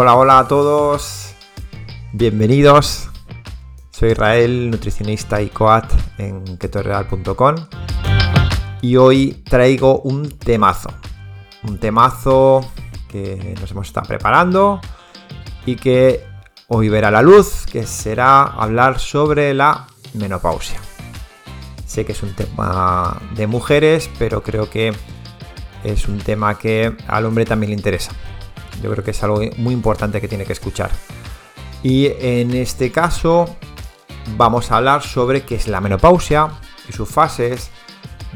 Hola, hola a todos. Bienvenidos. Soy Israel, nutricionista y coat en ketoreal.com. Y hoy traigo un temazo. Un temazo que nos hemos estado preparando y que hoy verá la luz, que será hablar sobre la menopausia. Sé que es un tema de mujeres, pero creo que es un tema que al hombre también le interesa. Yo creo que es algo muy importante que tiene que escuchar. Y en este caso vamos a hablar sobre qué es la menopausia y sus fases.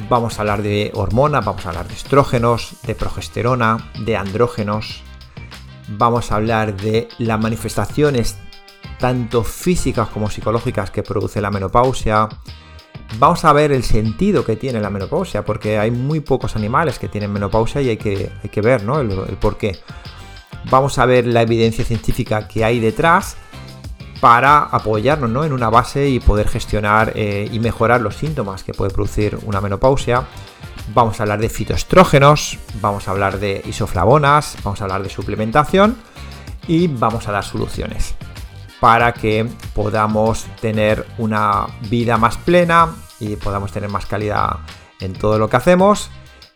Vamos a hablar de hormonas, vamos a hablar de estrógenos, de progesterona, de andrógenos. Vamos a hablar de las manifestaciones tanto físicas como psicológicas que produce la menopausia, vamos a ver el sentido que tiene la menopausia, porque hay muy pocos animales que tienen menopausia y hay que, hay que ver ¿no? el, por qué. Vamos a ver la evidencia científica que hay detrás para apoyarnos ¿no? en una base y poder gestionar eh, y mejorar los síntomas que puede producir una menopausia. Vamos a hablar de fitoestrógenos, vamos a hablar de isoflavonas, vamos a hablar de suplementación y vamos a dar soluciones para que podamos tener una vida más plena y podamos tener más calidad en todo lo que hacemos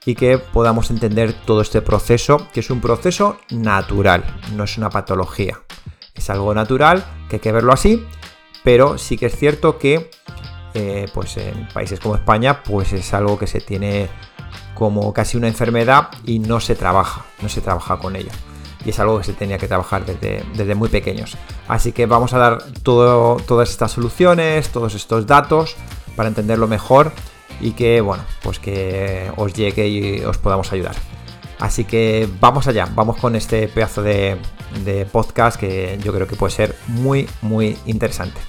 y que podamos entender todo este proceso, que es un proceso natural, no es una patología. Es algo natural, que hay que verlo así, pero sí que es cierto que eh, pues en países como España, pues es algo que se tiene como casi una enfermedad y no se trabaja, no se trabaja con ella y es algo que se tenía que trabajar desde, muy pequeños. Así que vamos a dar todas estas soluciones, todos estos datos para entenderlo mejor y que, bueno, pues que os llegue y os podamos ayudar. Así que vamos allá, vamos con este pedazo de podcast que yo creo que puede ser muy, muy interesante.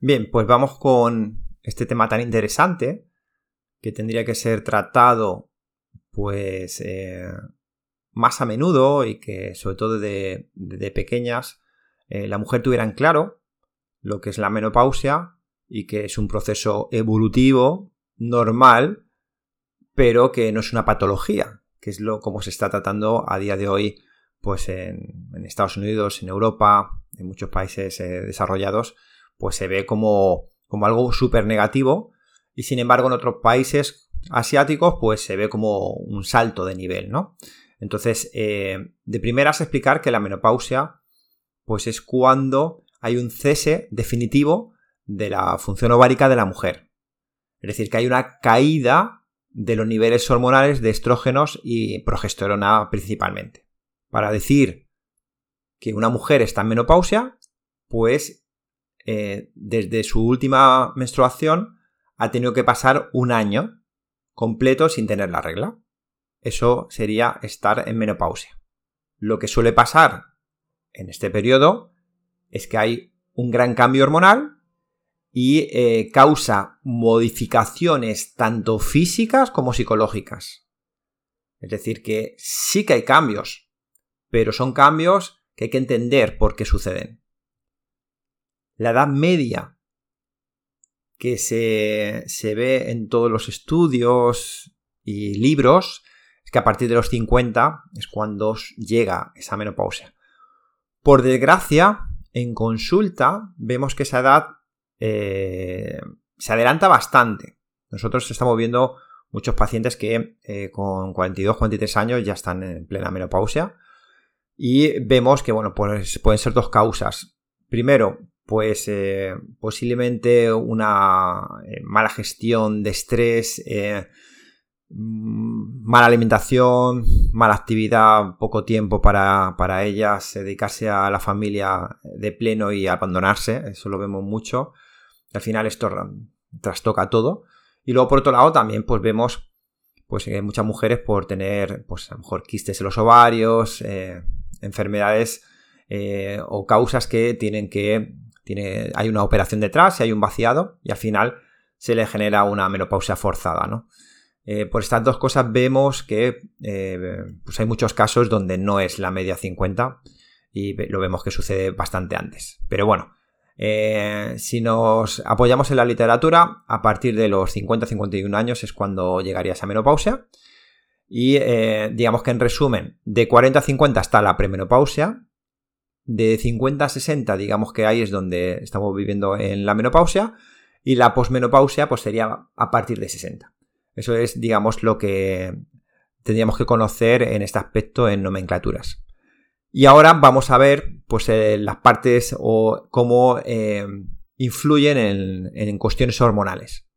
Bien, pues vamos con este tema tan interesante que tendría que ser tratado pues eh, más a menudo y que sobre todo de, pequeñas eh, la mujer tuviera en claro lo que es la menopausia y que es un proceso evolutivo normal pero que no es una patología que es lo como se está tratando a día de hoy pues en, Estados Unidos, en Europa, en muchos países eh, desarrollados pues se ve como, como algo súper negativo y sin embargo en otros países asiáticos pues se ve como un salto de nivel, ¿no? Entonces, eh, de primeras explicar que la menopausia pues es cuando hay un cese definitivo de la función ovárica de la mujer. Es decir, que hay una caída de los niveles hormonales de estrógenos y progesterona principalmente. Para decir que una mujer está en menopausia, pues eh, desde su última menstruación ha tenido que pasar un año completo sin tener la regla. Eso sería estar en menopausia. Lo que suele pasar en este periodo es que hay un gran cambio hormonal y eh, causa modificaciones tanto físicas como psicológicas. Es decir, que sí que hay cambios, pero son cambios que hay que entender por qué suceden la edad media que se, ve en todos los estudios y libros es que a partir de los 50 es cuando llega esa menopausia. Por desgracia, en consulta vemos que esa edad eh, se adelanta bastante. Nosotros estamos viendo muchos pacientes que eh, con 42, 43 años ya están en plena menopausia. Y vemos que, bueno, pues pueden ser dos causas. Primero, pues eh, posiblemente una eh, mala gestión de estrés, eh, mm, mala alimentación, mala actividad, poco tiempo para, para, ellas, dedicarse a la familia de pleno y abandonarse, eso lo vemos mucho. Al final esto trastoca todo. Y luego por otro lado también pues vemos pues muchas mujeres por tener pues a lo mejor quistes en los ovarios, enfermedades o causas que tienen que hay una operación detrás hay un vaciado y al final se le genera una menopausia forzada, ¿no? eh, por estas dos cosas vemos que pues hay muchos casos donde no es la media 50 y lo vemos que sucede bastante antes. Pero bueno, si nos apoyamos en la literatura, a partir de los 50-51 años es cuando llegaría esa menopausia. Y digamos que en resumen, de 40 a 50 está la premenopausia, de 50 a 60, digamos que ahí es donde estamos viviendo en la menopausia, y la posmenopausia pues sería a partir de 60. Eso es, digamos, lo que tendríamos que conocer en este aspecto en nomenclaturas. Y ahora vamos a ver pues eh, las partes o cómo eh, influyen en, cuestiones hormonales.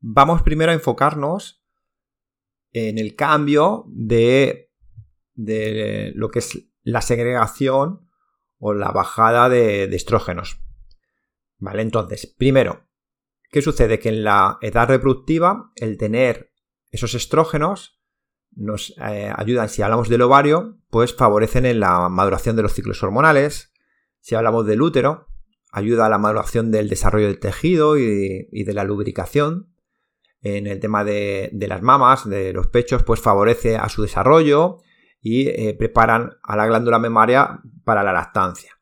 Vamos primero a enfocarnos en el cambio de, de lo que es la segregación o la bajada de, estrógenos. ¿Vale? Entonces, primero, ¿qué sucede? Que en la edad reproductiva, el tener esos estrógenos nos eh, ayudan, si hablamos del ovario, pues favorecen en la maduración de los ciclos hormonales. Si hablamos del útero, ayuda a la maduración del desarrollo del tejido y, de la lubricación. En el tema de, de, las mamas, de los pechos, pues favorece a su desarrollo y eh, preparan a la glándula mamaria para la lactancia.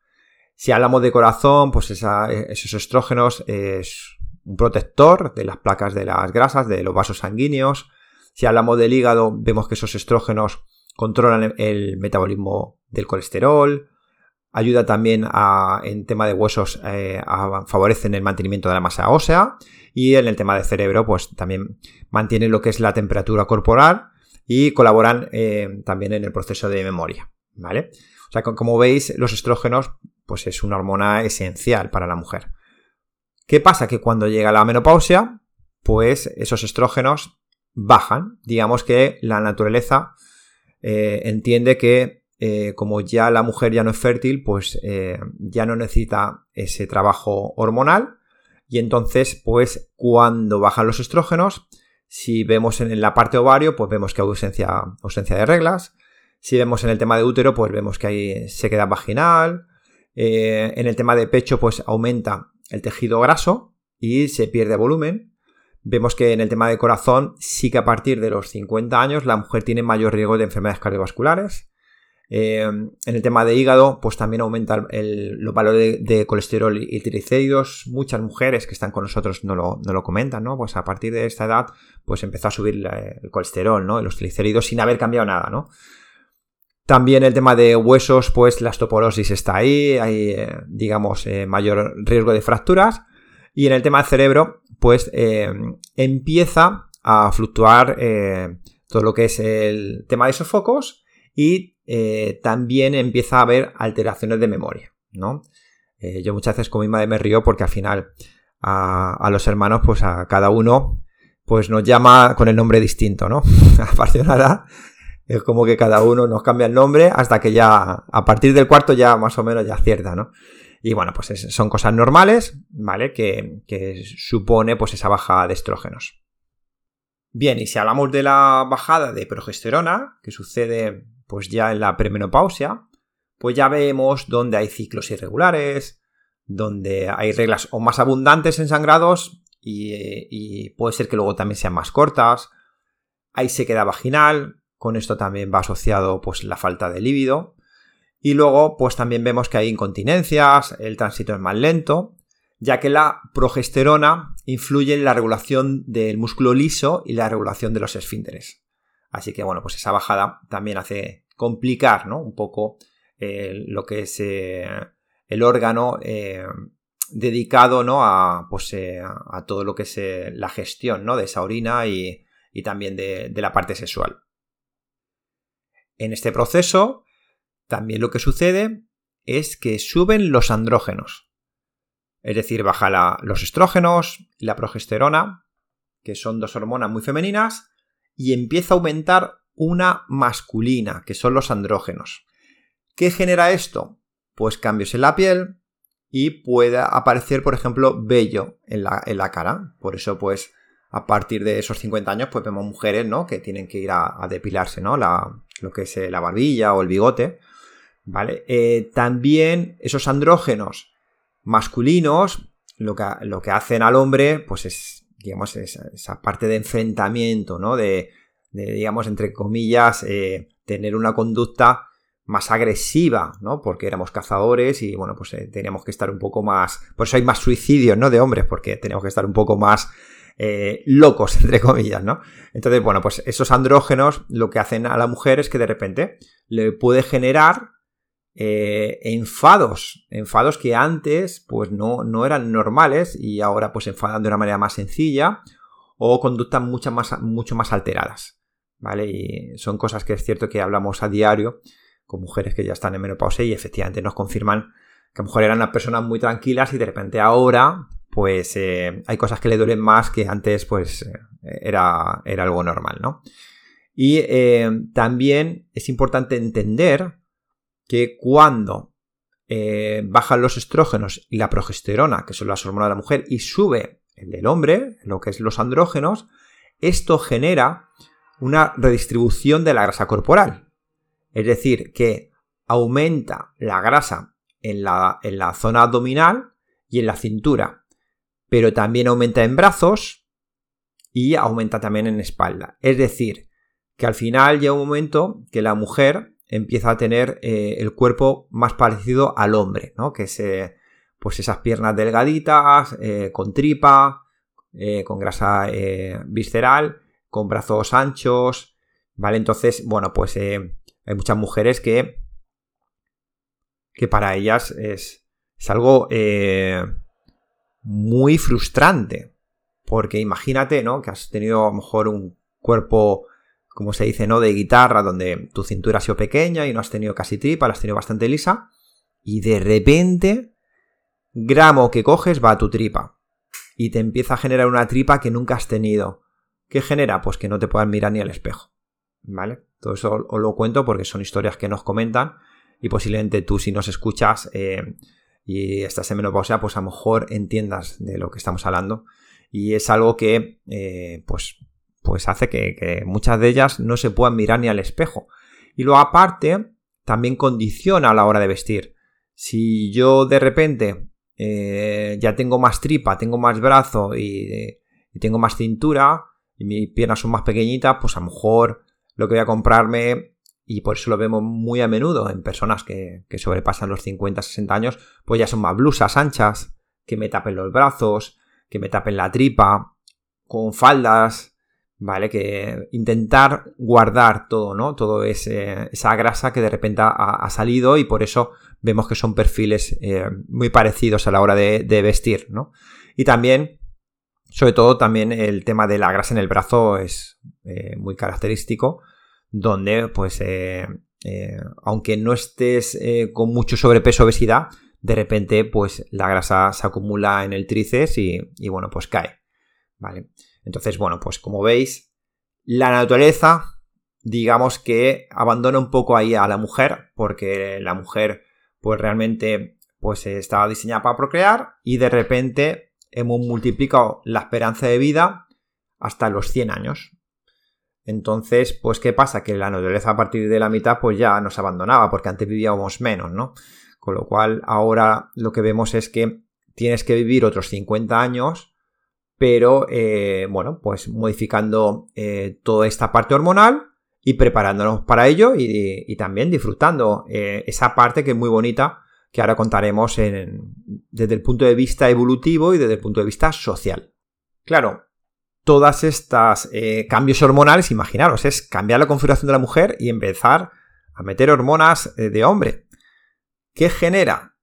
Si hablamos de corazón, pues esos estrógenos es un protector de las placas de las grasas, de los vasos sanguíneos. Si hablamos del hígado, vemos que esos estrógenos controlan el metabolismo del colesterol, ayuda también a, en tema de huesos, eh, favorecen el mantenimiento de la masa ósea y en el tema de cerebro, pues también mantiene lo que es la temperatura corporal y colaboran eh, también en el proceso de memoria, ¿vale? O sea, como veis, los estrógenos, pues es una hormona esencial para la mujer. ¿Qué pasa? Que cuando llega la menopausia, pues esos estrógenos bajan. Digamos que la naturaleza eh, entiende que eh, como ya la mujer ya no es fértil, pues ya no necesita ese trabajo hormonal. Y entonces, pues cuando bajan los estrógenos, si vemos en la parte ovario, pues vemos que hay ausencia, ausencia de reglas. Si vemos en el tema de útero, pues vemos que hay sequedad vaginal. Eh, en el tema de pecho, pues aumenta el tejido graso y se pierde volumen. Vemos que en el tema de corazón, sí que a partir de los 50 años la mujer tiene mayor riesgo de enfermedades cardiovasculares. Eh, en el tema de hígado, pues también aumenta los valores de, colesterol y triglicéridos. Muchas mujeres que están con nosotros no lo, comentan, ¿no? Pues a partir de esta edad, pues empezó a subir el colesterol, ¿no? Los triglicéridos sin haber cambiado nada, ¿no? También el tema de huesos, pues la osteoporosis está ahí, hay, eh, digamos, eh, mayor riesgo de fracturas. Y en el tema del cerebro, pues empieza a fluctuar todo lo que es el tema de esos focos y eh, también empieza a haber alteraciones de memoria, ¿no? Eh, yo muchas veces con mi madre me río porque al final a, los hermanos, pues a cada uno, pues nos llama con el nombre distinto, ¿no? a de nada es como que cada uno nos cambia el nombre hasta que ya, a partir del cuarto ya más o menos ya acierta, ¿no? Y bueno, pues son cosas normales, ¿vale? Que, que supone pues esa baja de estrógenos. Bien, y si hablamos de la bajada de progesterona, que sucede pues ya en la premenopausia, pues ya vemos donde hay ciclos irregulares, donde hay reglas o más abundantes en sangrados y, puede ser que luego también sean más cortas. Hay sequedad vaginal, con esto también va asociado pues la falta de líbido. Y luego pues también vemos que hay incontinencias, el tránsito es más lento, ya que la progesterona influye en la regulación del músculo liso y la regulación de los esfínteres. Así que bueno, pues esa bajada también hace complicar ¿no? un poco eh, lo que es eh, el órgano eh, dedicado ¿no? a, pues, a, todo lo que es la gestión ¿no? de esa orina y, también de, la parte sexual. En este proceso, también lo que sucede es que suben los andrógenos. Es decir, baja los estrógenos y la progesterona, que son dos hormonas muy femeninas, y empieza a aumentar una masculina, que son los andrógenos. ¿Qué genera esto? Pues cambios en la piel y puede aparecer, por ejemplo, vello en la, cara. Por eso, pues, a partir de esos 50 años, pues vemos mujeres, ¿no? Que tienen que ir a, depilarse, ¿no? lo que es eh, la barbilla o el bigote. ¿Vale? Eh, también esos andrógenos masculinos, lo que, lo que hacen al hombre, pues es digamos, esa, parte de enfrentamiento, ¿no? De, digamos, entre comillas, eh, tener una conducta más agresiva, ¿no? Porque éramos cazadores y, bueno, pues eh, teníamos que estar un poco más... Por eso hay más suicidios, ¿no? De hombres, porque tenemos que estar un poco más eh, locos, entre comillas, ¿no? Entonces, bueno, pues esos andrógenos lo que hacen a la mujer es que de repente le puede generar eh, enfados, enfados que antes pues no, no, eran normales y ahora pues enfadan de una manera más sencilla o conductas mucho más, mucho más alteradas, ¿vale? Y son cosas que es cierto que hablamos a diario con mujeres que ya están en menopausia y efectivamente nos confirman que a lo mejor eran personas muy tranquilas y de repente ahora pues eh, hay cosas que le duelen más que antes pues eh, era, era, algo normal, ¿no? Y también es importante entender que cuando bajan los estrógenos y la progesterona, que son las hormonas de la mujer, y sube el del hombre, lo que es los andrógenos, esto genera una redistribución de la grasa corporal. Es decir, que aumenta la grasa en la, en la zona abdominal y en la cintura pero también aumenta en brazos y aumenta también en espalda. Es decir, que al final llega un momento que la mujer empieza a tener eh, el cuerpo más parecido al hombre, ¿no? Que es eh, pues esas piernas delgaditas, eh, con tripa, con grasa visceral, con brazos anchos, ¿vale? Entonces, bueno, pues hay muchas mujeres que, que para ellas es, es algo muy frustrante. Porque imagínate, ¿no? Que has tenido a lo mejor un cuerpo, como se dice, ¿no? De guitarra, donde tu cintura ha sido pequeña y no has tenido casi tripa, la has tenido bastante lisa. Y de repente, gramo que coges va a tu tripa. Y te empieza a generar una tripa que nunca has tenido. ¿Qué genera? Pues que no te puedas mirar ni al espejo. ¿Vale? Todo eso os lo cuento porque son historias que nos comentan y posiblemente tú si nos escuchas eh, y estás en menopausia, pues a lo mejor entiendas de lo que estamos hablando. Y es algo que, eh, pues, pues hace que, muchas de ellas no se puedan mirar ni al espejo. Y luego aparte, también condiciona a la hora de vestir. Si yo de repente eh, ya tengo más tripa, tengo más brazo y, tengo más cintura y mis piernas son más pequeñitas, pues a lo mejor lo que voy a comprarme y por eso lo vemos muy a menudo en personas que, sobrepasan los 50-60 años, pues ya son más blusas anchas, que me tapen los brazos, que me tapen la tripa, con faldas, ¿vale? Que intentar guardar todo, ¿no? Todo esa grasa que de repente ha, salido y por eso vemos que son perfiles eh, muy parecidos a la hora de, vestir, ¿no? Y también, sobre todo, también el tema de la grasa en el brazo es eh, muy característico donde pues eh, aunque no estés con mucho sobrepeso obesidad, de repente pues la grasa se acumula en el tríceps y, bueno pues cae. ¿Vale? Entonces bueno pues como veis la naturaleza digamos que abandona un poco ahí a la mujer porque la mujer pues realmente pues estaba diseñada para procrear y de repente hemos multiplicado la esperanza de vida hasta los 100 años. Entonces, pues, ¿qué pasa? Que la naturaleza a partir de la mitad, pues ya nos abandonaba, porque antes vivíamos menos, ¿no? Con lo cual, ahora lo que vemos es que tienes que vivir otros 50 años, pero, eh, bueno, pues modificando eh, toda esta parte hormonal y preparándonos para ello y, también disfrutando eh, esa parte que es muy bonita, que ahora contaremos desde el punto de vista evolutivo y desde el punto de vista social. Claro, todas estas cambios hormonales, imaginaros, es cambiar la configuración de la mujer y empezar a meter hormonas de hombre. ¿Qué genera?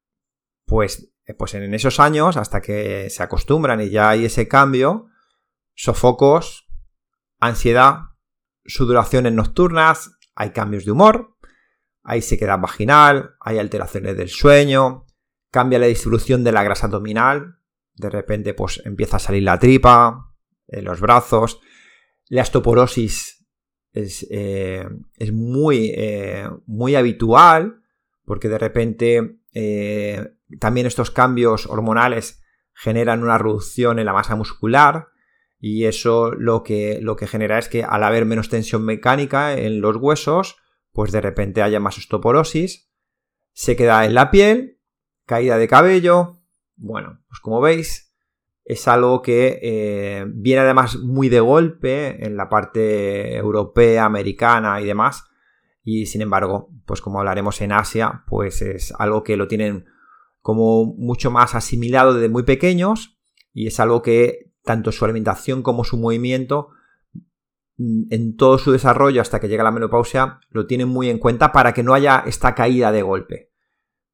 Pues, pues en esos años, hasta que se acostumbran y ya hay ese cambio, sofocos, ansiedad, sudoraciones nocturnas, hay cambios de humor, hay sequedad vaginal, hay alteraciones del sueño, cambia la distribución de la grasa abdominal, de repente pues empieza a salir la tripa, en los brazos. La osteoporosis es, eh, es muy, eh, muy habitual porque de repente eh, también estos cambios hormonales generan una reducción en la masa muscular y eso lo que, lo que genera es que al haber menos tensión mecánica en los huesos, pues de repente haya más osteoporosis, se queda en la piel, caída de cabello, bueno, pues como veis, es algo que viene además muy de golpe en la parte europea, americana y demás. Y sin embargo, pues como hablaremos en Asia, pues es algo que lo tienen como mucho más asimilado desde muy pequeños y es algo que tanto su alimentación como su movimiento mm, en todo su desarrollo hasta que llega la menopausia lo tienen muy en cuenta para que no haya esta caída de golpe.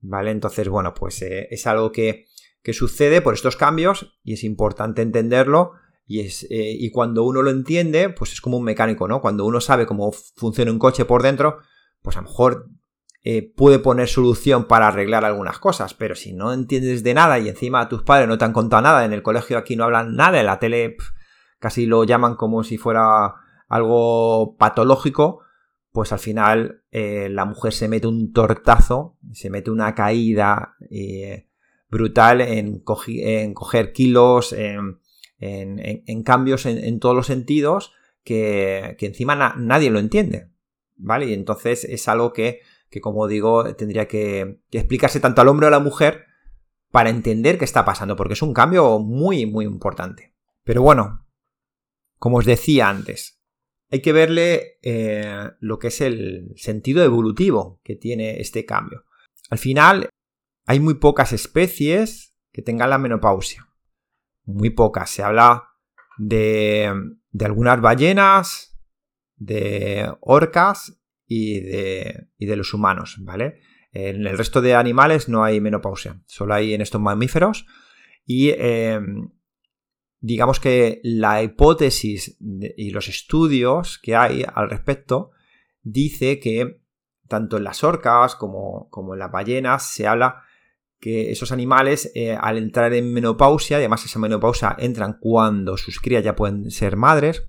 ¿Vale? Entonces, bueno, pues eh, es algo que, sucede por estos cambios y es importante entenderlo y, es, eh, y cuando uno lo entiende, pues es como un mecánico, ¿no? Cuando uno sabe cómo funciona un coche por dentro, pues a lo mejor eh, puede poner solución para arreglar algunas cosas, pero si no entiendes de nada y encima tus padres no te han contado nada, en el colegio aquí no hablan nada, en la tele casi lo llaman como si fuera algo patológico, pues al final eh, la mujer se mete un tortazo, se mete una caída brutal en, coger kilos, en, cambios en, todos los sentidos, que, encima nadie lo entiende, ¿vale? Y entonces es algo que que como digo, tendría que, explicarse tanto al hombre o a la mujer para entender qué está pasando, porque es un cambio muy, muy importante. Pero bueno, como os decía antes, hay que verle eh, lo que es el sentido evolutivo que tiene este cambio. Al final, hay muy pocas especies que tengan la menopausia. Muy pocas. Se habla de, de algunas ballenas, de orcas y de, y de los humanos, ¿vale? En el resto de animales no hay menopausia, solo hay en estos mamíferos y em, digamos que la hipótesis y los estudios que hay al respecto dice que tanto en las orcas como, como en las ballenas se habla que esos animales eh, al entrar en menopausia, y además esa menopausia entran cuando sus crías ya pueden ser madres,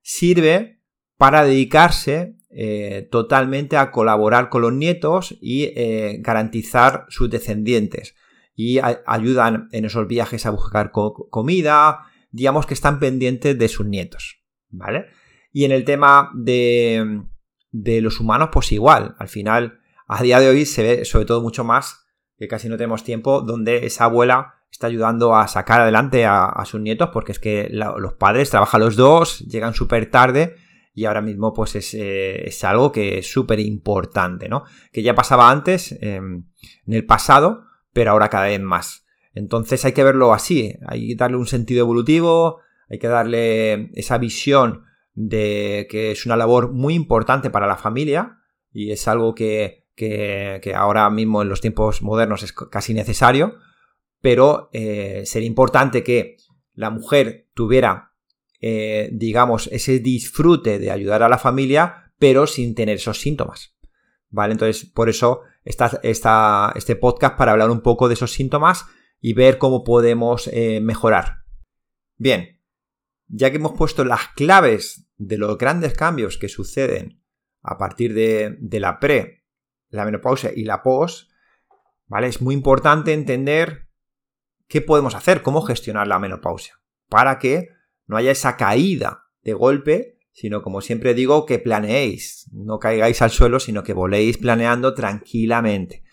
sirve para dedicarse eh, totalmente a colaborar con los nietos y eh, garantizar sus descendientes. Y ayudan en esos viajes a buscar comida, digamos que están pendientes de sus nietos, ¿vale? Y en el tema de, de los humanos, pues igual, al final, a día de hoy se ve sobre todo mucho más, que casi no tenemos tiempo, donde esa abuela está ayudando a sacar adelante a, sus nietos, porque es que los padres trabajan los dos, llegan súper tarde y ahora mismo pues es, eh, algo que es súper importante, ¿no? Que ya pasaba antes, em, en el pasado, pero ahora cada vez más. Entonces hay que verlo así, hay que darle un sentido evolutivo, hay que darle esa visión de que es una labor muy importante para la familia y es algo que, ahora mismo en los tiempos modernos es casi necesario, pero eh, sería importante que la mujer tuviera eh, digamos, ese disfrute de ayudar a la familia, pero sin tener esos síntomas. ¿Vale? Entonces, por eso está, este podcast para hablar un poco de esos síntomas y ver cómo podemos eh, mejorar. Bien, ya que hemos puesto las claves de los grandes cambios que suceden a partir de la pre, la menopausia y la post, ¿vale? Es muy importante entender qué podemos hacer, cómo gestionar la menopausia, para que no haya esa caída de golpe, sino como siempre digo, que planeéis, no caigáis al suelo, sino que voléis planeando tranquilamente.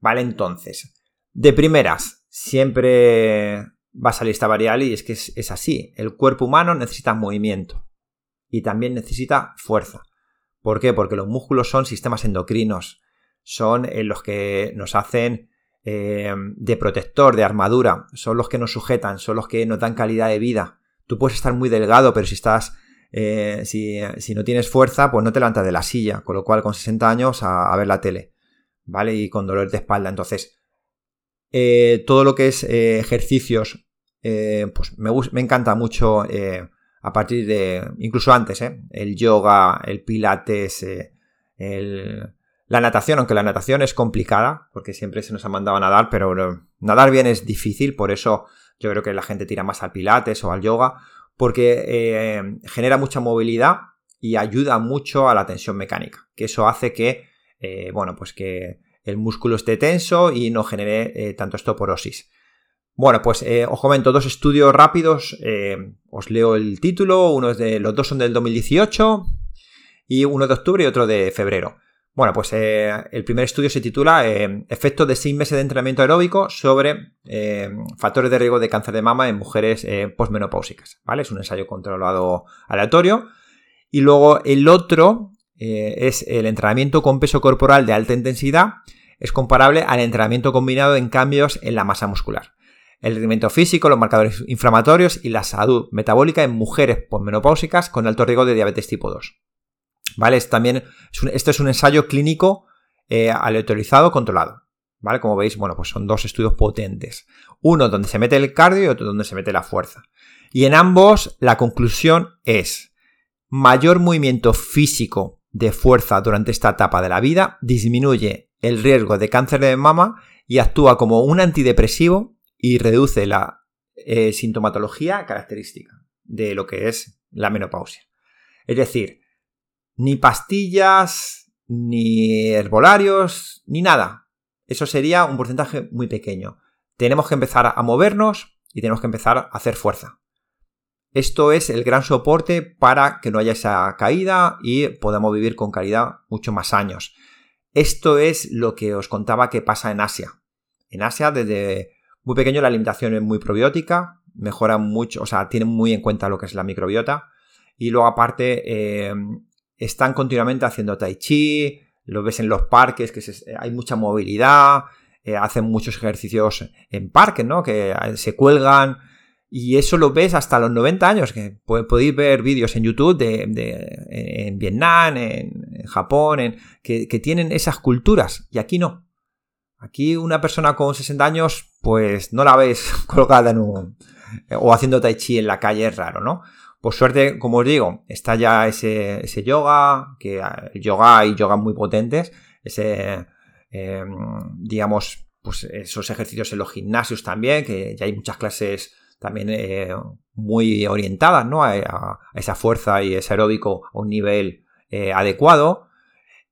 Vale, entonces, de primeras, siempre va a salir esta variable y es que es, así, el cuerpo humano necesita movimiento y también necesita fuerza. ¿Por qué? Porque los músculos son sistemas endocrinos, son eh, los que nos hacen eh, de protector, de armadura, son los que nos sujetan, son los que nos dan calidad de vida. Tú puedes estar muy delgado, pero si estás. Eh, si, no tienes fuerza, pues no te levantas de la silla. Con lo cual, con 60 años, a, ver la tele. ¿Vale? Y con dolor de espalda. Entonces, todo lo que es ejercicios, pues me, me, encanta mucho a partir de. Incluso antes, El yoga, el pilates, la natación, aunque la natación es complicada, porque siempre se nos ha mandado a nadar, pero nadar bien es difícil, por eso yo creo que la gente tira más al pilates o al yoga porque eh, genera mucha movilidad y ayuda mucho a la tensión mecánica, que eso hace que, eh, bueno, pues que el músculo esté tenso y no genere eh, tanto estoporosis. Bueno, pues os comento dos estudios rápidos, os leo el título, uno de, los dos son del 2018 y uno de octubre y otro de febrero. Bueno, pues eh, el primer estudio se titula eh, Efectos de seis meses de entrenamiento aeróbico sobre eh, factores de riesgo de cáncer de mama en mujeres postmenopáusicas. ¿Vale? Es un ensayo controlado aleatorio. Y luego el otro es el entrenamiento con peso corporal de alta intensidad. Es comparable al entrenamiento combinado en cambios en la masa muscular. El rendimiento físico, los marcadores inflamatorios y la salud metabólica en mujeres postmenopáusicas con alto riesgo de diabetes tipo 2. ¿Vale? También, este es un ensayo clínico eh, aleatorizado controlado. ¿Vale? Como veis, bueno, pues son dos estudios potentes. Uno donde se mete el cardio y otro donde se mete la fuerza. Y en ambos la conclusión es mayor movimiento físico de fuerza durante esta etapa de la vida disminuye el riesgo de cáncer de mama y actúa como un antidepresivo y reduce la eh, sintomatología característica de lo que es la menopausia. Es decir, ni pastillas, ni herbolarios, ni nada. Eso sería un porcentaje muy pequeño. Tenemos que empezar a movernos y tenemos que empezar a hacer fuerza. Esto es el gran soporte para que no haya esa caída y podamos vivir con calidad mucho más años. Esto es lo que os contaba que pasa en Asia. En Asia, desde muy pequeño, la alimentación es muy probiótica, mejora mucho, o sea, tienen muy en cuenta lo que es la microbiota. Y luego, aparte, eh, están continuamente haciendo tai chi, lo ves en los parques, que hay mucha movilidad, eh, hacen muchos ejercicios en parques, ¿no? Que eh, se cuelgan. Y eso lo ves hasta los 90 años, que podéis ver vídeos en YouTube de, en Vietnam, en, Japón, en, que, tienen esas culturas, y aquí no. Aquí una persona con 60 años, pues no la ves colgada en un... o haciendo tai chi en la calle, es raro, ¿no? Por suerte, como os digo, está ya ese, yoga, que yoga hay yoga muy potentes, ese, em, digamos, pues esos ejercicios en los gimnasios también, que ya hay muchas clases también eh, muy orientadas, ¿no? A, esa fuerza y ese aeróbico a un nivel eh, adecuado.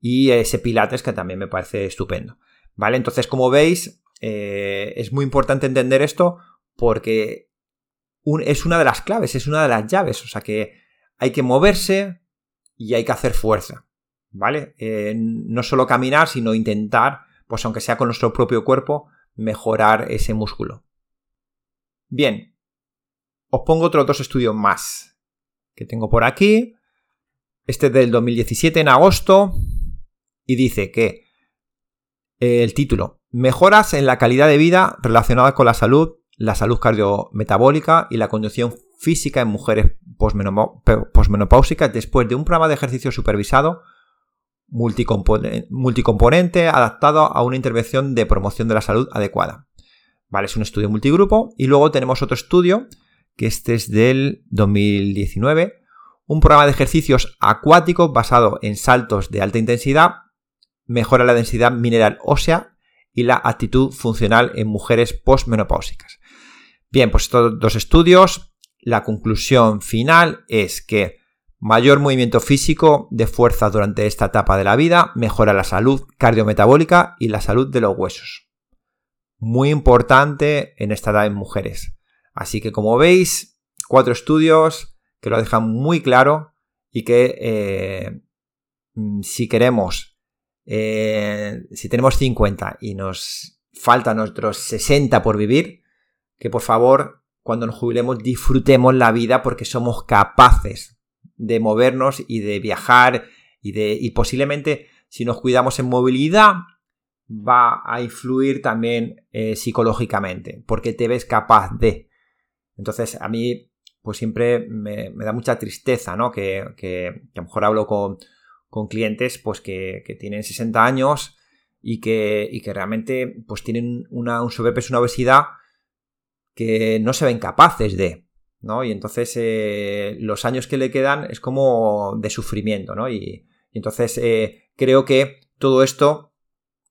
Y ese pilates que también me parece estupendo. ¿Vale? Entonces, como veis, eh, es muy importante entender esto porque es una de las claves, es una de las llaves. O sea que hay que moverse y hay que hacer fuerza. ¿Vale? Eh, no solo caminar, sino intentar, pues aunque sea con nuestro propio cuerpo, mejorar ese músculo. Bien, os pongo otros dos estudios más que tengo por aquí. Este es del 2017 en agosto y dice que eh, el título, mejoras en la calidad de vida relacionada con la salud la salud cardiometabólica y la condición física en mujeres posmenopáusicas después de un programa de ejercicio supervisado multicomponente adaptado a una intervención de promoción de la salud adecuada. Vale, es un estudio multigrupo y luego tenemos otro estudio que este es del 2019, un programa de ejercicios acuáticos basado en saltos de alta intensidad, mejora la densidad mineral ósea y la actitud funcional en mujeres postmenopáusicas. Bien, pues estos dos estudios, la conclusión final es que mayor movimiento físico de fuerza durante esta etapa de la vida mejora la salud cardiometabólica y la salud de los huesos. Muy importante en esta edad en mujeres. Así que como veis, cuatro estudios que lo dejan muy claro y que eh, si queremos, eh, si tenemos 50 y nos faltan otros 60 por vivir, que por favor, cuando nos jubilemos, disfrutemos la vida porque somos capaces de movernos y de viajar y de. y posiblemente si nos cuidamos en movilidad, va a influir también eh, psicológicamente, porque te ves capaz de. Entonces, a mí, pues siempre me, da mucha tristeza, ¿no? Que, que, a lo mejor hablo con, con clientes, pues que, que, tienen 60 años y que, y que realmente, pues tienen una, un sobrepeso, una obesidad que no se ven capaces de, ¿no? Y entonces eh, los años que le quedan es como de sufrimiento, ¿no? Y, entonces eh, creo que todo esto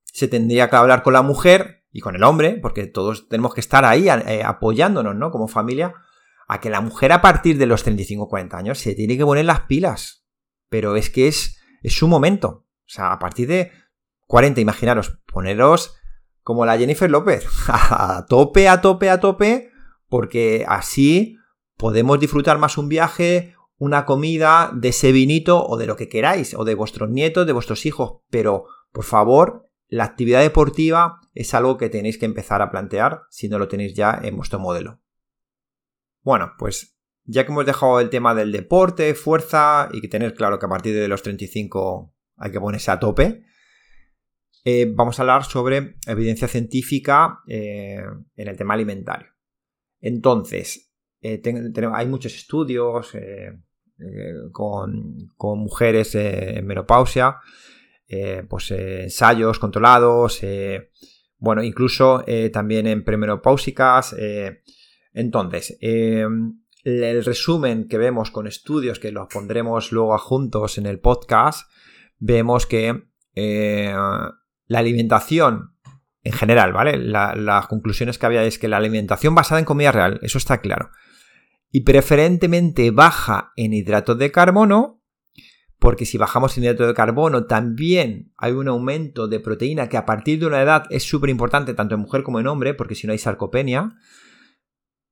se tendría que hablar con la mujer y con el hombre, porque todos tenemos que estar ahí eh, apoyándonos, ¿no? Como familia, a que la mujer a partir de los 35-40 años se tiene que poner las pilas. Pero es que es, es su momento. O sea, a partir de 40, imaginaros, poneros como la Jennifer López, a tope, a tope, a tope, porque así podemos disfrutar más un viaje una comida de ese vinito o de lo que queráis, o de vuestros nietos, de vuestros hijos, pero por favor, la actividad deportiva es algo que tenéis que empezar a plantear si no lo tenéis ya en vuestro modelo. Bueno, pues ya que hemos dejado el tema del deporte, fuerza y que tener claro que a partir de los 35 hay que ponerse a tope, eh, vamos a hablar sobre evidencia científica eh, en el tema alimentario. Entonces, eh, hay muchos estudios con, mujeres en menopausia, pues ensayos controlados, bueno, incluso también en premenopáusicas. entonces, el resumen que vemos con estudios que los pondremos luego juntos en el podcast, vemos que eh, la alimentación en general, ¿vale? las conclusiones que había es que la alimentación basada en comida real, eso está claro. Y preferentemente baja en hidratos de carbono, porque si bajamos en hidratos de carbono también hay un aumento de proteína que a partir de una edad es súper importante tanto en mujer como en hombre, porque si no hay sarcopenia.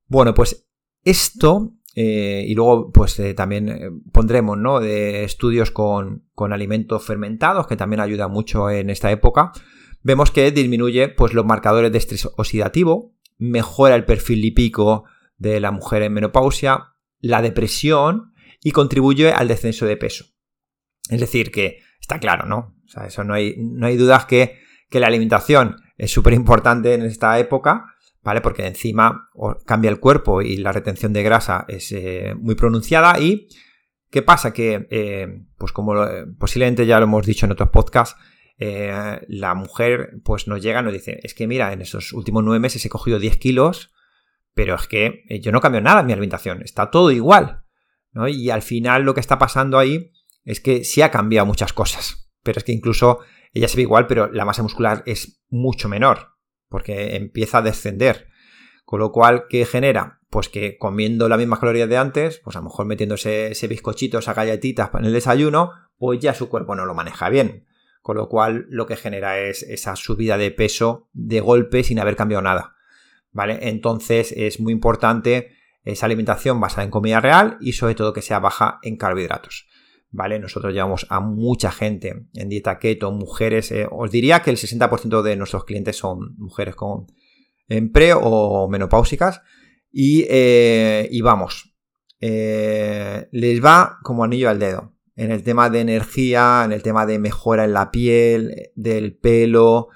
Bueno, pues esto, eh, y luego pues eh, también eh, pondremos ¿no? de estudios con, alimentos fermentados, que también ayuda mucho en esta época, vemos que disminuye pues, los marcadores de estrés oxidativo, mejora el perfil lipídico de la mujer en menopausia, la depresión y contribuye al descenso de peso. Es decir, que está claro, ¿no? Eso no hay, no hay dudas que, que la alimentación es súper importante en esta época ¿vale? Porque encima cambia el cuerpo y la retención de grasa es eh, muy pronunciada y ¿qué pasa? Que, eh, pues como eh, posiblemente ya lo hemos dicho en otros podcasts, la mujer pues nos llega nos dice, es que mira, en esos últimos nueve meses he cogido 10 kilos, pero es que yo no cambio nada en mi alimentación, está todo igual, ¿no? Y al final lo que está pasando ahí es que sí ha cambiado muchas cosas, pero es que incluso ella se ve igual, pero la masa muscular es mucho menor, porque empieza a descender. Con lo cual, ¿qué genera? Pues que comiendo las mismas calorías de antes, pues a lo mejor metiéndose ese bizcochito, esas galletitas en el desayuno, pues ya su cuerpo no lo maneja bien. Con lo cual, lo que genera es esa subida de peso de golpe sin haber cambiado nada. ¿Vale? Entonces es muy importante esa alimentación basada en comida real y sobre todo que sea baja en carbohidratos. ¿Vale? Nosotros llevamos a mucha gente en dieta keto, mujeres, eh, os diría que el 60% de nuestros clientes son mujeres con en pre o menopáusicas y, eh, vamos, eh, les va como anillo al dedo en el tema de energía, en el tema de mejora en la piel, del pelo,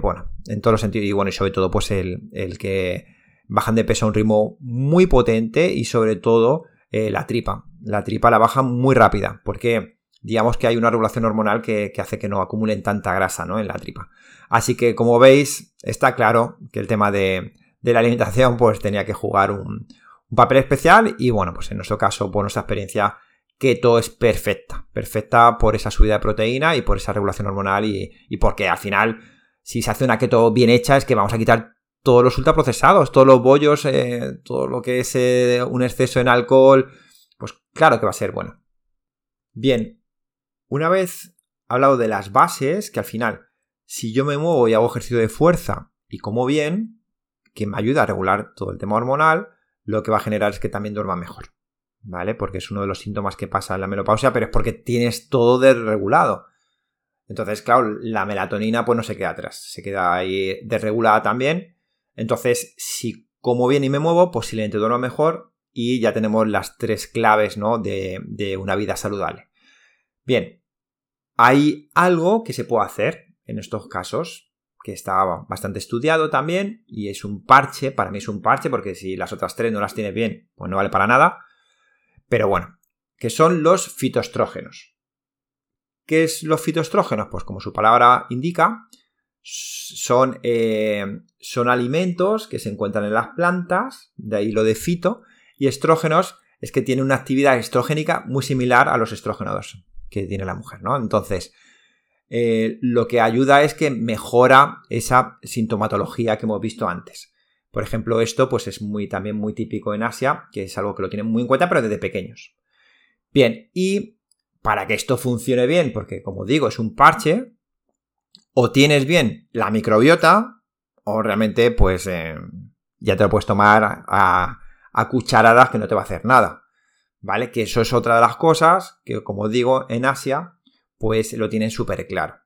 bueno, en todos los sentidos y bueno, y sobre todo pues el, el que bajan de peso a un ritmo muy potente y sobre todo la tripa la tripa la baja muy rápida, porque digamos que hay una regulación hormonal que, hace que no acumulen tanta grasa ¿no? en la tripa. Así que como veis, está claro que el tema de, la alimentación pues tenía que jugar un, papel especial y bueno, pues en nuestro caso, por nuestra experiencia, keto es perfecta, perfecta por esa subida de proteína y por esa regulación hormonal y, porque al final, si se hace una keto bien hecha, es que vamos a quitar todos los ultraprocesados, todos los bollos, eh, todo lo que es eh, un exceso en alcohol, claro que va a ser bueno. Bien, una vez hablado de las bases, que al final, si yo me muevo y hago ejercicio de fuerza y como bien, que me ayuda a regular todo el tema hormonal, lo que va a generar es que también duerma mejor. ¿Vale? Porque es uno de los síntomas que pasa en la menopausia, pero es porque tienes todo desregulado. Entonces, claro, la melatonina pues no se queda atrás, se queda ahí desregulada también. Entonces, si como bien y me muevo, posiblemente duerma mejor y ya tenemos las tres claves ¿no? de, de una vida saludable. Bien, hay algo que se puede hacer en estos casos, que está bastante estudiado también, y es un parche, para mí es un parche, porque si las otras tres no las tienes bien, pues no vale para nada. Pero bueno, que son los fitoestrógenos. ¿Qué es los fitoestrógenos? Pues como su palabra indica, son, eh, son alimentos que se encuentran en las plantas, de ahí lo de fito, y estrógenos es que tiene una actividad estrogénica muy similar a los estrógenos que tiene la mujer, ¿no? Entonces, eh, lo que ayuda es que mejora esa sintomatología que hemos visto antes. Por ejemplo, esto pues es muy, también muy típico en Asia, que es algo que lo tienen muy en cuenta, pero desde pequeños. Bien, y para que esto funcione bien, porque como digo, es un parche, o tienes bien la microbiota, o realmente pues eh, ya te lo puedes tomar a, a cucharadas que no te va a hacer nada. ¿vale? Que eso es otra de las cosas que, como digo, en Asia, pues lo tienen súper claro,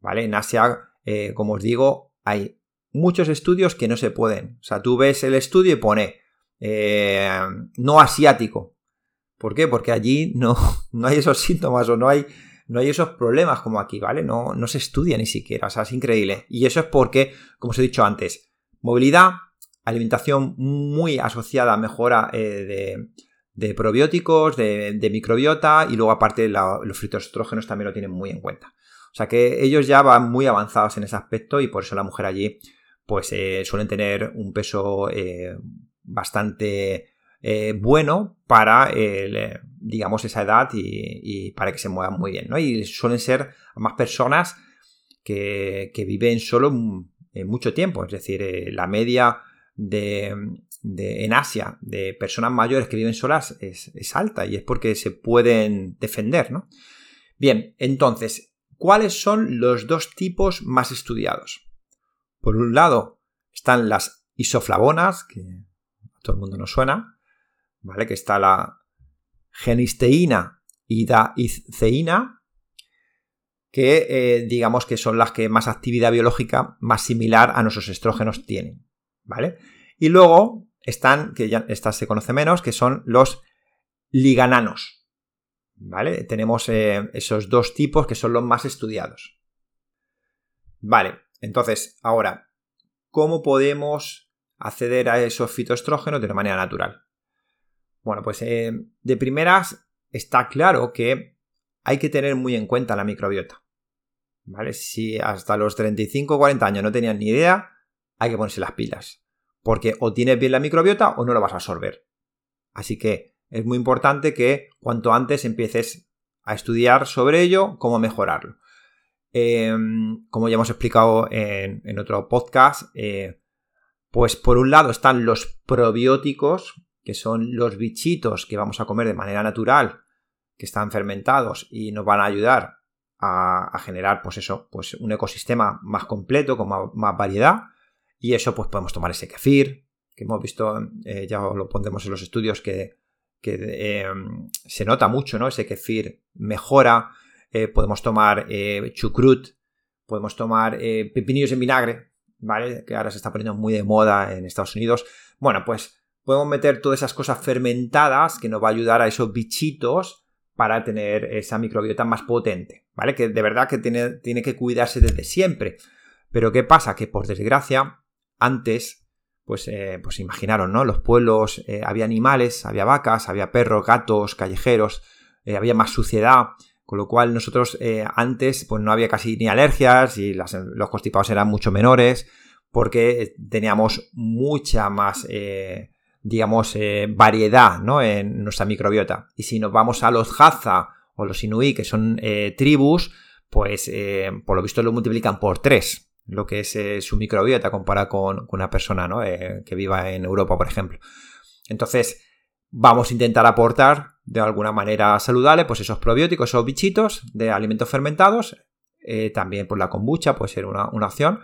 ¿vale? En Asia, eh, como os digo, hay muchos estudios que no se pueden. O sea, tú ves el estudio y pone eh, no asiático. ¿Por qué? Porque allí no, no hay esos síntomas o no hay, no hay esos problemas como aquí, ¿vale? No, no se estudia ni siquiera, o sea, es increíble. Y eso es porque, como os he dicho antes, movilidad, alimentación muy asociada a mejora eh, de, probióticos, de, microbiota y luego aparte los fitoestrógenos también lo tienen muy en cuenta. O sea que ellos ya van muy avanzados en ese aspecto y por eso la mujer allí pues eh, suelen tener un peso eh, bastante bueno para, digamos, esa edad y, para que se muevan muy bien, ¿no? Y suelen ser más personas que, que viven solo mucho tiempo, es decir, la media de, en Asia de personas mayores que viven solas es, alta y es porque se pueden defender, ¿no? Bien, entonces, ¿cuáles son los dos tipos más estudiados? Por un lado están las isoflavonas, que a todo el mundo nos suena, ¿vale? Que está la genisteína y daidceína, que eh, digamos que son las que más actividad biológica más similar a nuestros estrógenos tienen. ¿Vale? Y luego están, que ya estas se conoce menos, que son los ligananos, ¿vale? Tenemos eh, esos dos tipos que son los más estudiados. Vale, entonces, ahora, ¿cómo podemos acceder a esos fitoestrógenos de una manera natural? Bueno, pues eh, de primeras está claro que hay que tener muy en cuenta la microbiota. ¿Vale? Si hasta los 35 o 40 años no tenían ni idea, hay que ponerse las pilas. Porque o tienes bien la microbiota o no lo vas a absorber. Así que es muy importante que cuanto antes empieces a estudiar sobre ello, cómo mejorarlo. Em, como ya hemos explicado en, otro podcast, eh, pues por un lado están los probióticos, que son los bichitos que vamos a comer de manera natural, que están fermentados y nos van a ayudar a, generar, pues eso, pues un ecosistema más completo, con más variedad. Y eso pues podemos tomar ese kefir, que hemos visto, eh, ya lo pondremos en los estudios, que, eh, se nota mucho, ¿no? Ese kefir mejora. Eh, podemos tomar chucrut, podemos tomar pepinillos en vinagre, ¿vale? Que ahora se está poniendo muy de moda en Estados Unidos. Bueno, pues podemos meter todas esas cosas fermentadas que nos va a ayudar a esos bichitos para tener esa microbiota más potente, ¿vale? Que de verdad que tiene, tiene que cuidarse desde siempre. Pero ¿qué pasa? Que por desgracia antes, pues, eh, pues imaginaron, ¿no? Los pueblos, eh, había animales, había vacas, había perros, gatos, callejeros, eh, había más suciedad, con lo cual nosotros antes pues no había casi ni alergias y los constipados eran mucho menores porque teníamos mucha más, digamos, variedad ¿no? en nuestra microbiota. Y si nos vamos a los Hadza o los Inuit, que son tribus, pues por lo visto lo multiplican por tres lo que es eh, su microbiota comparada con, una persona eh, que viva en Europa, por ejemplo. Entonces, vamos a intentar aportar de alguna manera saludable pues esos probióticos, esos bichitos de alimentos fermentados. Eh, también por la kombucha puede ser una, opción.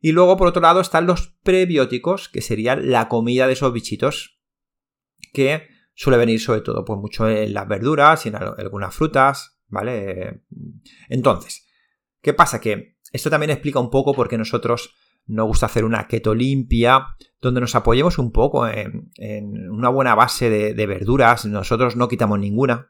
Y luego, por otro lado, están los prebióticos, que serían la comida de esos bichitos, que suele venir sobre todo pues, mucho en las verduras y en algunas frutas, ¿vale? Entonces, ¿qué pasa? Que esto también explica un poco por qué nosotros nos gusta hacer una keto limpia, donde nos apoyemos un poco en, una buena base de, verduras, nosotros no quitamos ninguna,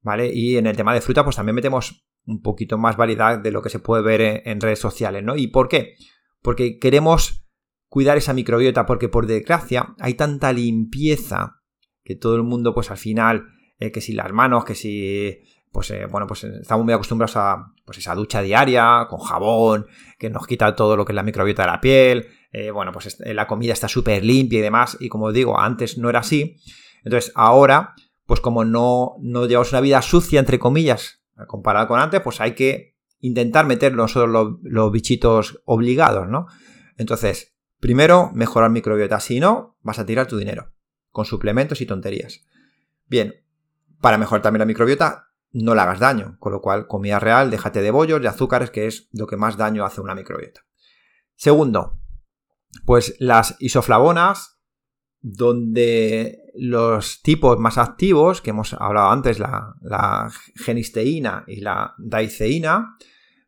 ¿vale? Y en el tema de fruta, pues también metemos un poquito más variedad de lo que se puede ver en, redes sociales, ¿no? ¿Y por qué? Porque queremos cuidar esa microbiota, porque por desgracia hay tanta limpieza que todo el mundo, pues al final, eh, que si las manos, que si pues eh, bueno, pues eh, estamos muy acostumbrados a pues esa ducha diaria con jabón, que nos quita todo lo que es la microbiota de la piel, eh, bueno, pues la comida está súper limpia y demás, y como digo, antes no era así, entonces ahora, pues como no, no llevamos una vida sucia, entre comillas, comparada con antes, pues hay que intentar meter nosotros los bichitos obligados, ¿no? Entonces, primero, mejorar microbiota, si no, vas a tirar tu dinero, con suplementos y tonterías. Bien, para mejorar también la microbiota, no le hagas daño. Con lo cual, comida real, déjate de bollos, de azúcares, que es lo que más daño hace una microbiota. Segundo, pues las isoflavonas, donde los tipos más activos, que hemos hablado antes, la, genisteína y la daiceína,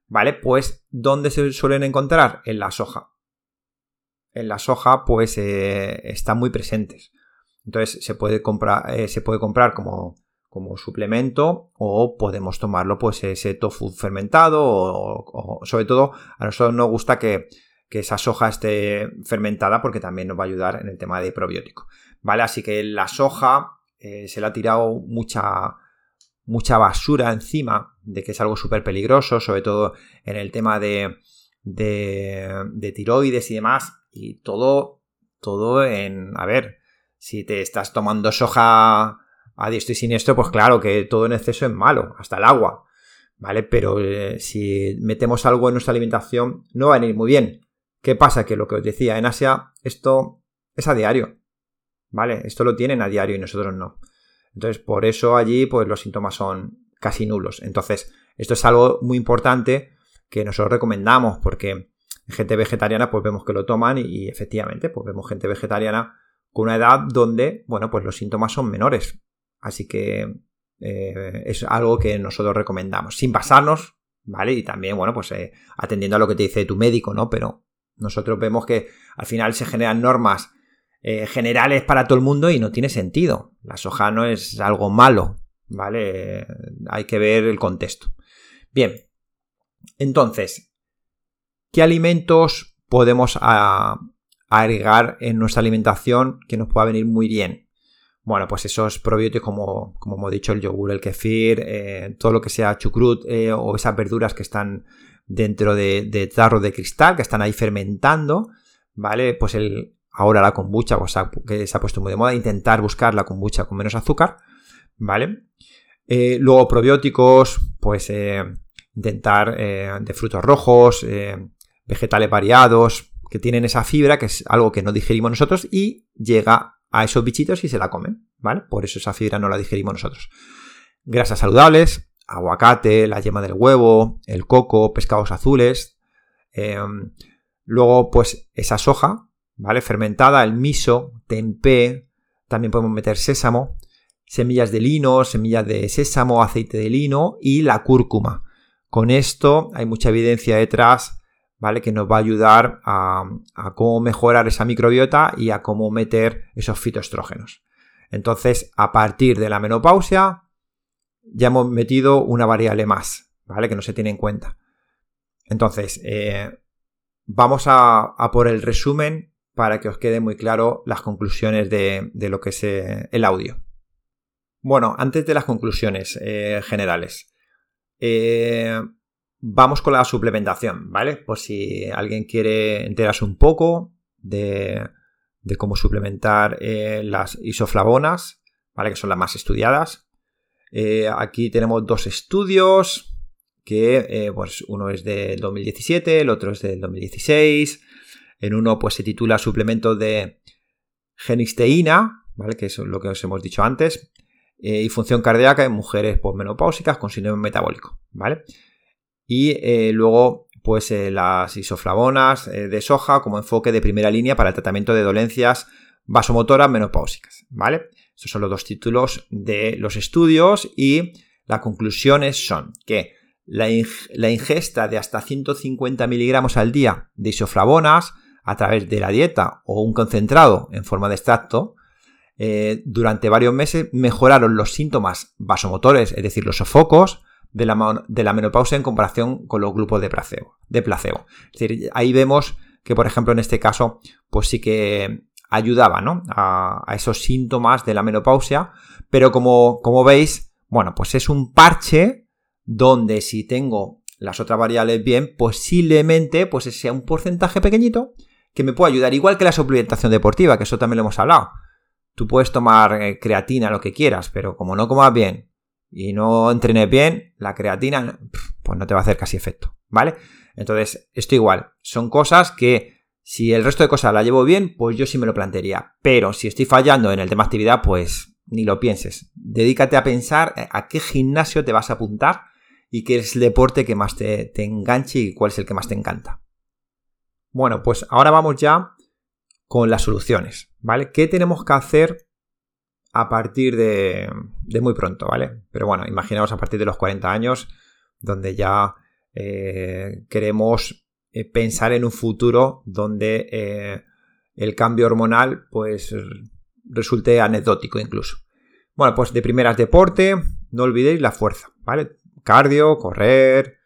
¿vale? Pues, ¿dónde se suelen encontrar? En la soja. En la soja, pues, eh, están muy presentes. Entonces, se puede comprar, eh, se puede comprar como, como, suplemento o podemos tomarlo, pues, ese tofu fermentado o, sobre todo, a nosotros nos gusta que que esa soja esté fermentada porque también nos va a ayudar en el tema de probiótico. ¿Vale? Así que la soja eh, se le ha tirado mucha, mucha basura encima de que es algo súper peligroso, sobre todo en el tema de, de, tiroides y demás. Y todo, todo en, a ver, si te estás tomando soja a diestro y siniestro, pues claro que todo en exceso es malo, hasta el agua. ¿Vale? Pero eh, si metemos algo en nuestra alimentación, no va a venir muy bien. ¿Qué pasa? Que lo que os decía, en Asia esto es a diario, ¿vale? Esto lo tienen a diario y nosotros no. Entonces, por eso allí, pues los síntomas son casi nulos. Entonces, esto es algo muy importante que nosotros recomendamos porque gente vegetariana, pues vemos que lo toman y, efectivamente, pues vemos gente vegetariana con una edad donde, bueno, pues los síntomas son menores. Así que eh, es algo que nosotros recomendamos, sin basarnos, ¿vale? Y también, bueno, pues eh, atendiendo a lo que te dice tu médico, ¿no? Pero nosotros vemos que al final se generan normas eh, generales para todo el mundo y no tiene sentido. La soja no es algo malo, ¿vale? Hay que ver el contexto. Bien, entonces, ¿qué alimentos podemos agregar en nuestra alimentación que nos pueda venir muy bien? Bueno, pues esos probióticos como, como hemos dicho, el yogur, el kefir, eh, todo lo que sea chucrut eh, o esas verduras que están dentro de, de tarros de cristal que están ahí fermentando, ¿vale? Pues el, ahora la kombucha, pues, que se ha puesto muy de moda, intentar buscar la kombucha con menos azúcar, ¿vale? Eh, luego probióticos, pues intentar de frutos rojos, vegetales variados, que tienen esa fibra, que es algo que no digerimos nosotros y llega a esos bichitos y se la comen, ¿vale? Por eso esa fibra no la digerimos nosotros. Grasas saludables, aguacate, la yema del huevo, el coco, pescados azules. Em, luego, pues esa soja, ¿vale? Fermentada, el miso, tempé, también podemos meter sésamo, semillas de lino, semillas de sésamo, aceite de lino y la cúrcuma. Con esto hay mucha evidencia detrás, ¿vale? Que nos va a ayudar a, cómo mejorar esa microbiota y a cómo meter esos fitoestrógenos. Entonces, a partir de la menopausia, ya hemos metido una variable más, ¿vale? Que no se tiene en cuenta. Entonces, eh, vamos a, por el resumen para que os quede muy claro las conclusiones de, lo que es eh, el audio. Bueno, antes de las conclusiones eh, generales, vamos con la suplementación, ¿vale? Por si alguien quiere enterarse un poco de, de cómo suplementar las isoflavonas, ¿vale? Que son las más estudiadas. Eh, aquí tenemos dos estudios, que eh, pues uno es del 2017, el otro es del 2016. En uno pues se titula suplemento de genisteína, ¿vale? que es lo que os hemos dicho antes, eh, y función cardíaca en mujeres posmenopáusicas con síndrome metabólico. ¿vale? Y luego pues las isoflavonas de soja como enfoque de primera línea para el tratamiento de dolencias vasomotoras menopáusicas. ¿vale? Estos son los dos títulos de los estudios y las conclusiones son que la, ingesta de hasta 150 miligramos al día de isoflavonas a través de la dieta o un concentrado en forma de extracto eh, durante varios meses mejoraron los síntomas vasomotores, es decir, los sofocos de la, de la menopausia en comparación con los grupos de placebo, de placebo. Es decir, ahí vemos que, por ejemplo, en este caso, pues sí que ayudaba ¿no? a, esos síntomas de la menopausia, pero como, como veis, bueno, pues es un parche donde si tengo las otras variables bien, posiblemente pues sea un porcentaje pequeñito que me pueda ayudar, igual que la suplementación deportiva, que eso también lo hemos hablado. Tú puedes tomar eh, creatina, lo que quieras, pero como no comas bien y no entrenes bien, la creatina pues no te va a hacer casi efecto, ¿vale? Entonces, esto igual, son cosas que si el resto de cosas la llevo bien, pues yo sí me lo plantearía. Pero si estoy fallando en el tema actividad, pues ni lo pienses. Dedícate a pensar a qué gimnasio te vas a apuntar y qué es el deporte que más te, te enganche y cuál es el que más te encanta. Bueno, pues ahora vamos ya con las soluciones, ¿vale? ¿Qué tenemos que hacer a partir de, muy pronto, ¿vale? Pero bueno, imaginaos a partir de los 40 años, donde ya eh, queremos eh, pensar en un futuro donde eh, el cambio hormonal pues resulte anecdótico incluso. Bueno, pues de primeras deporte, no olvidéis la fuerza, ¿vale? Cardio, correr,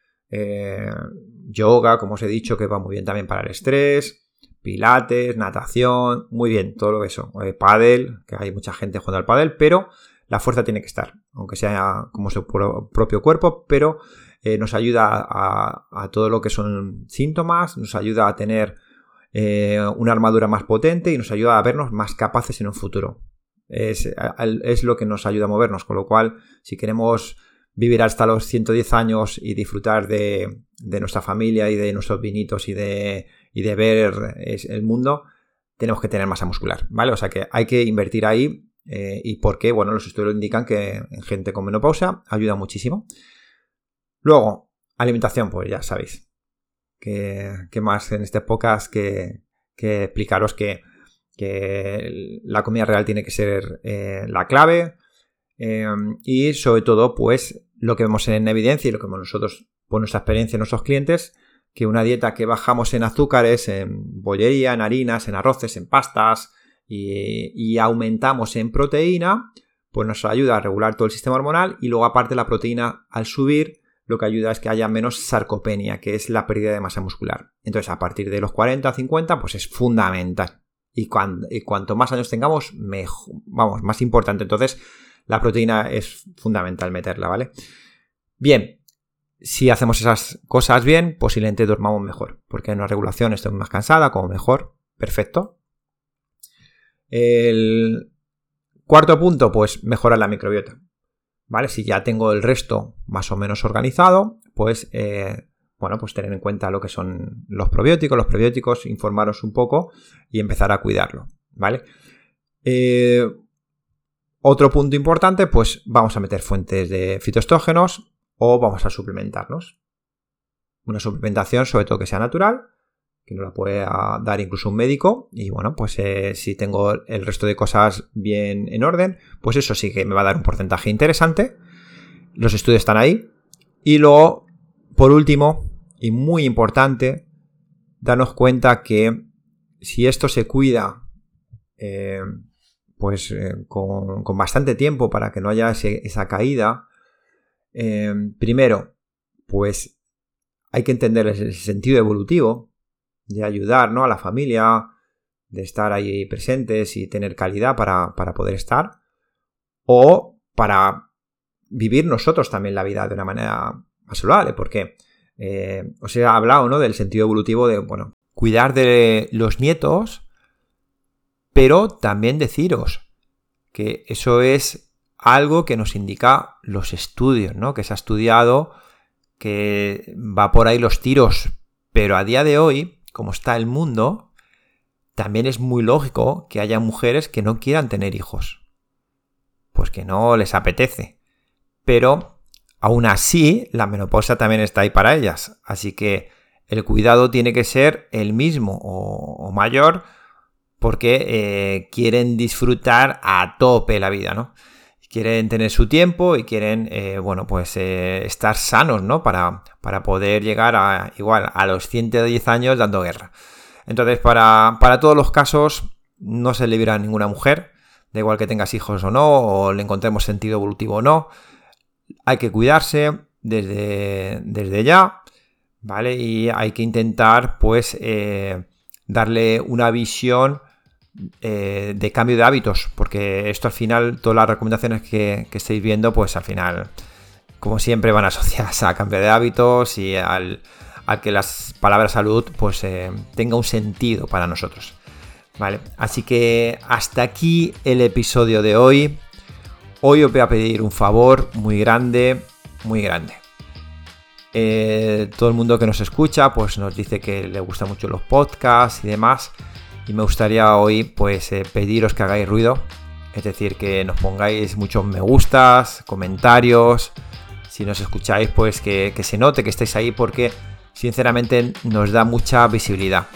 yoga, como os he dicho, que va muy bien también para el estrés, pilates, natación, muy bien, todo lo eso. Eh, pádel, que hay mucha gente jugando al pádel, pero la fuerza tiene que estar, aunque sea como su propio cuerpo, pero eh, nos ayuda a, todo lo que son síntomas, nos ayuda a tener eh, una armadura más potente y nos ayuda a vernos más capaces en un futuro. Es, lo que nos ayuda a movernos, con lo cual, si queremos vivir hasta los 110 años y disfrutar de nuestra familia y de nuestros vinitos y de y de ver el mundo, tenemos que tener masa muscular, ¿vale? O sea que hay que invertir ahí eh, y porque, bueno, los estudios indican que en gente con menopausia ayuda muchísimo. Luego, alimentación, pues ya sabéis. Que, más en este podcast que, que explicaros que, la comida real tiene que ser eh, la clave. Eh, y sobre todo, pues lo que vemos en evidencia y lo que vemos nosotros por nuestra experiencia en nuestros clientes, que una dieta que bajamos en azúcares, en bollería, en harinas, en arroces, en pastas y, aumentamos en proteína, pues nos ayuda a regular todo el sistema hormonal y luego aparte la proteína al subir lo que ayuda es que haya menos sarcopenia, que es la pérdida de masa muscular. Entonces a partir de los 40 o 50 pues es fundamental. Y, y cuanto más años tengamos, mejor, vamos, más importante. Entonces la proteína es fundamental meterla, ¿vale? Bien, si hacemos esas cosas bien, posiblemente dormamos mejor, porque en una regulación estoy más cansada, como mejor, perfecto. El cuarto punto, pues mejorar la microbiota. ¿Vale? Si ya tengo el resto más o menos organizado, pues eh, bueno, pues tener en cuenta lo que son los probióticos, los prebióticos, informaros un poco y empezar a cuidarlo. ¿Vale? Eh, otro punto importante, pues vamos a meter fuentes de fitoestógenos, o vamos a suplementarnos. Una suplementación, sobre todo que sea natural, que nos la puede dar incluso un médico. Y bueno, pues eh, si tengo el resto de cosas bien en orden, pues eso sí que me va a dar un porcentaje interesante. Los estudios están ahí. Y luego, por último, y muy importante, darnos cuenta que si esto se cuida, eh, pues eh, con, bastante tiempo para que no haya esa caída, Em, primero, pues hay que entender el sentido evolutivo de ayudar ¿no? a la familia, de estar ahí presentes y tener calidad para, poder estar, o para vivir nosotros también la vida de una manera más saludable, porque eh, os he hablado ¿no? del sentido evolutivo de, bueno, cuidar de los nietos, pero también deciros que eso es algo que nos indica los estudios, ¿no? Que se ha estudiado, que va por ahí los tiros, pero a día de hoy, como está el mundo, también es muy lógico que haya mujeres que no quieran tener hijos. Pues que no les apetece. Pero aún así, la menopausia también está ahí para ellas. Así que el cuidado tiene que ser el mismo o, mayor porque eh, quieren disfrutar a tope la vida, ¿no? Quieren tener su tiempo y quieren, eh, bueno, pues eh, estar sanos, ¿no? Para, para, poder llegar a igual a los 110 años dando guerra. Entonces, para, todos los casos, no se libra a ninguna mujer, da igual que tengas hijos o no, o le encontremos sentido evolutivo o no. Hay que cuidarse desde, desde ya, ¿vale? Y hay que intentar, pues, eh, darle una visión eh, de cambio de hábitos, porque esto al final, todas las recomendaciones que, estáis viendo, pues al final, como siempre, van asociadas a cambio de hábitos y al, a que las palabras salud pues eh, tenga un sentido para nosotros. Vale, así que hasta aquí el episodio de hoy. Hoy os voy a pedir un favor muy grande, muy grande. Eh, todo el mundo que nos escucha pues nos dice que le gustan mucho los podcasts y demás y me gustaría hoy pues eh, pediros que hagáis ruido, es decir, que nos pongáis muchos me gustas, comentarios, si nos escucháis pues que, se note que estáis ahí porque sinceramente nos da mucha visibilidad.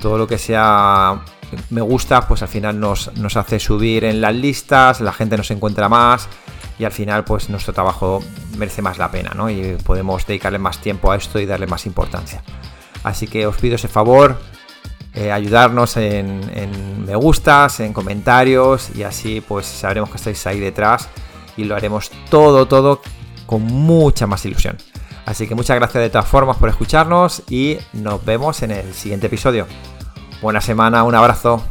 Todo lo que sea me gusta, pues al final nos, nos hace subir en las listas, la gente nos encuentra más y al final pues nuestro trabajo merece más la pena, ¿no? Y podemos dedicarle más tiempo a esto y darle más importancia. Así que os pido ese favor, eh, ayudarnos en, en, me gustas, en comentarios y así pues sabremos que estáis ahí detrás y lo haremos todo, todo con mucha más ilusión. Así que muchas gracias de todas formas por escucharnos y nos vemos en el siguiente episodio. Buena semana, un abrazo.